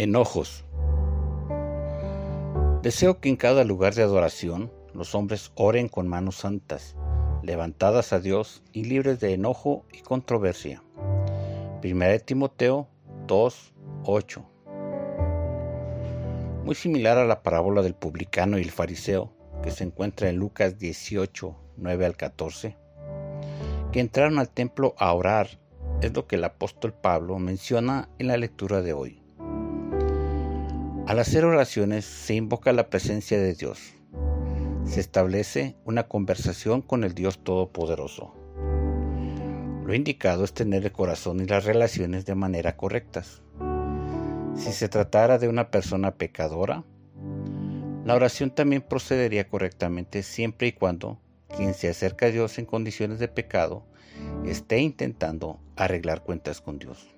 Enojos. Deseo que en cada lugar de adoración los hombres oren con manos santas, levantadas a Dios y libres de enojo y controversia. 1 Timoteo 2, 8. Muy similar a la parábola del publicano y el fariseo, que se encuentra en Lucas 18, 9 al 14, que entraron al templo a orar, es lo que el apóstol Pablo menciona en la lectura de hoy. Al hacer oraciones se invoca la presencia de Dios. Se establece una conversación con el Dios Todopoderoso. Lo indicado es tener el corazón y las relaciones de manera correctas. Si se tratara de una persona pecadora, la oración también procedería correctamente siempre y cuando quien se acerca a Dios en condiciones de pecado esté intentando arreglar cuentas con Dios.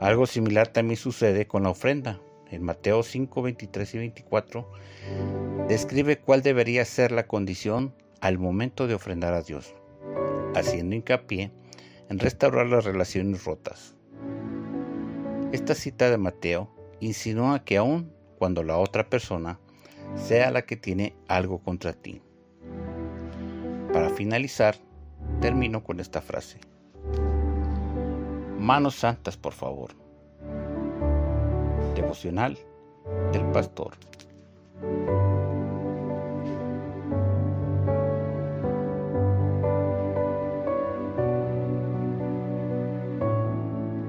Algo similar también sucede con la ofrenda. En Mateo 5, 23 y 24 describe cuál debería ser la condición al momento de ofrendar a Dios, haciendo hincapié en restaurar las relaciones rotas. Esta cita de Mateo insinúa que aun cuando la otra persona sea la que tiene algo contra ti. Para finalizar, termino con esta frase. Manos santas, por favor. Devocional del pastor.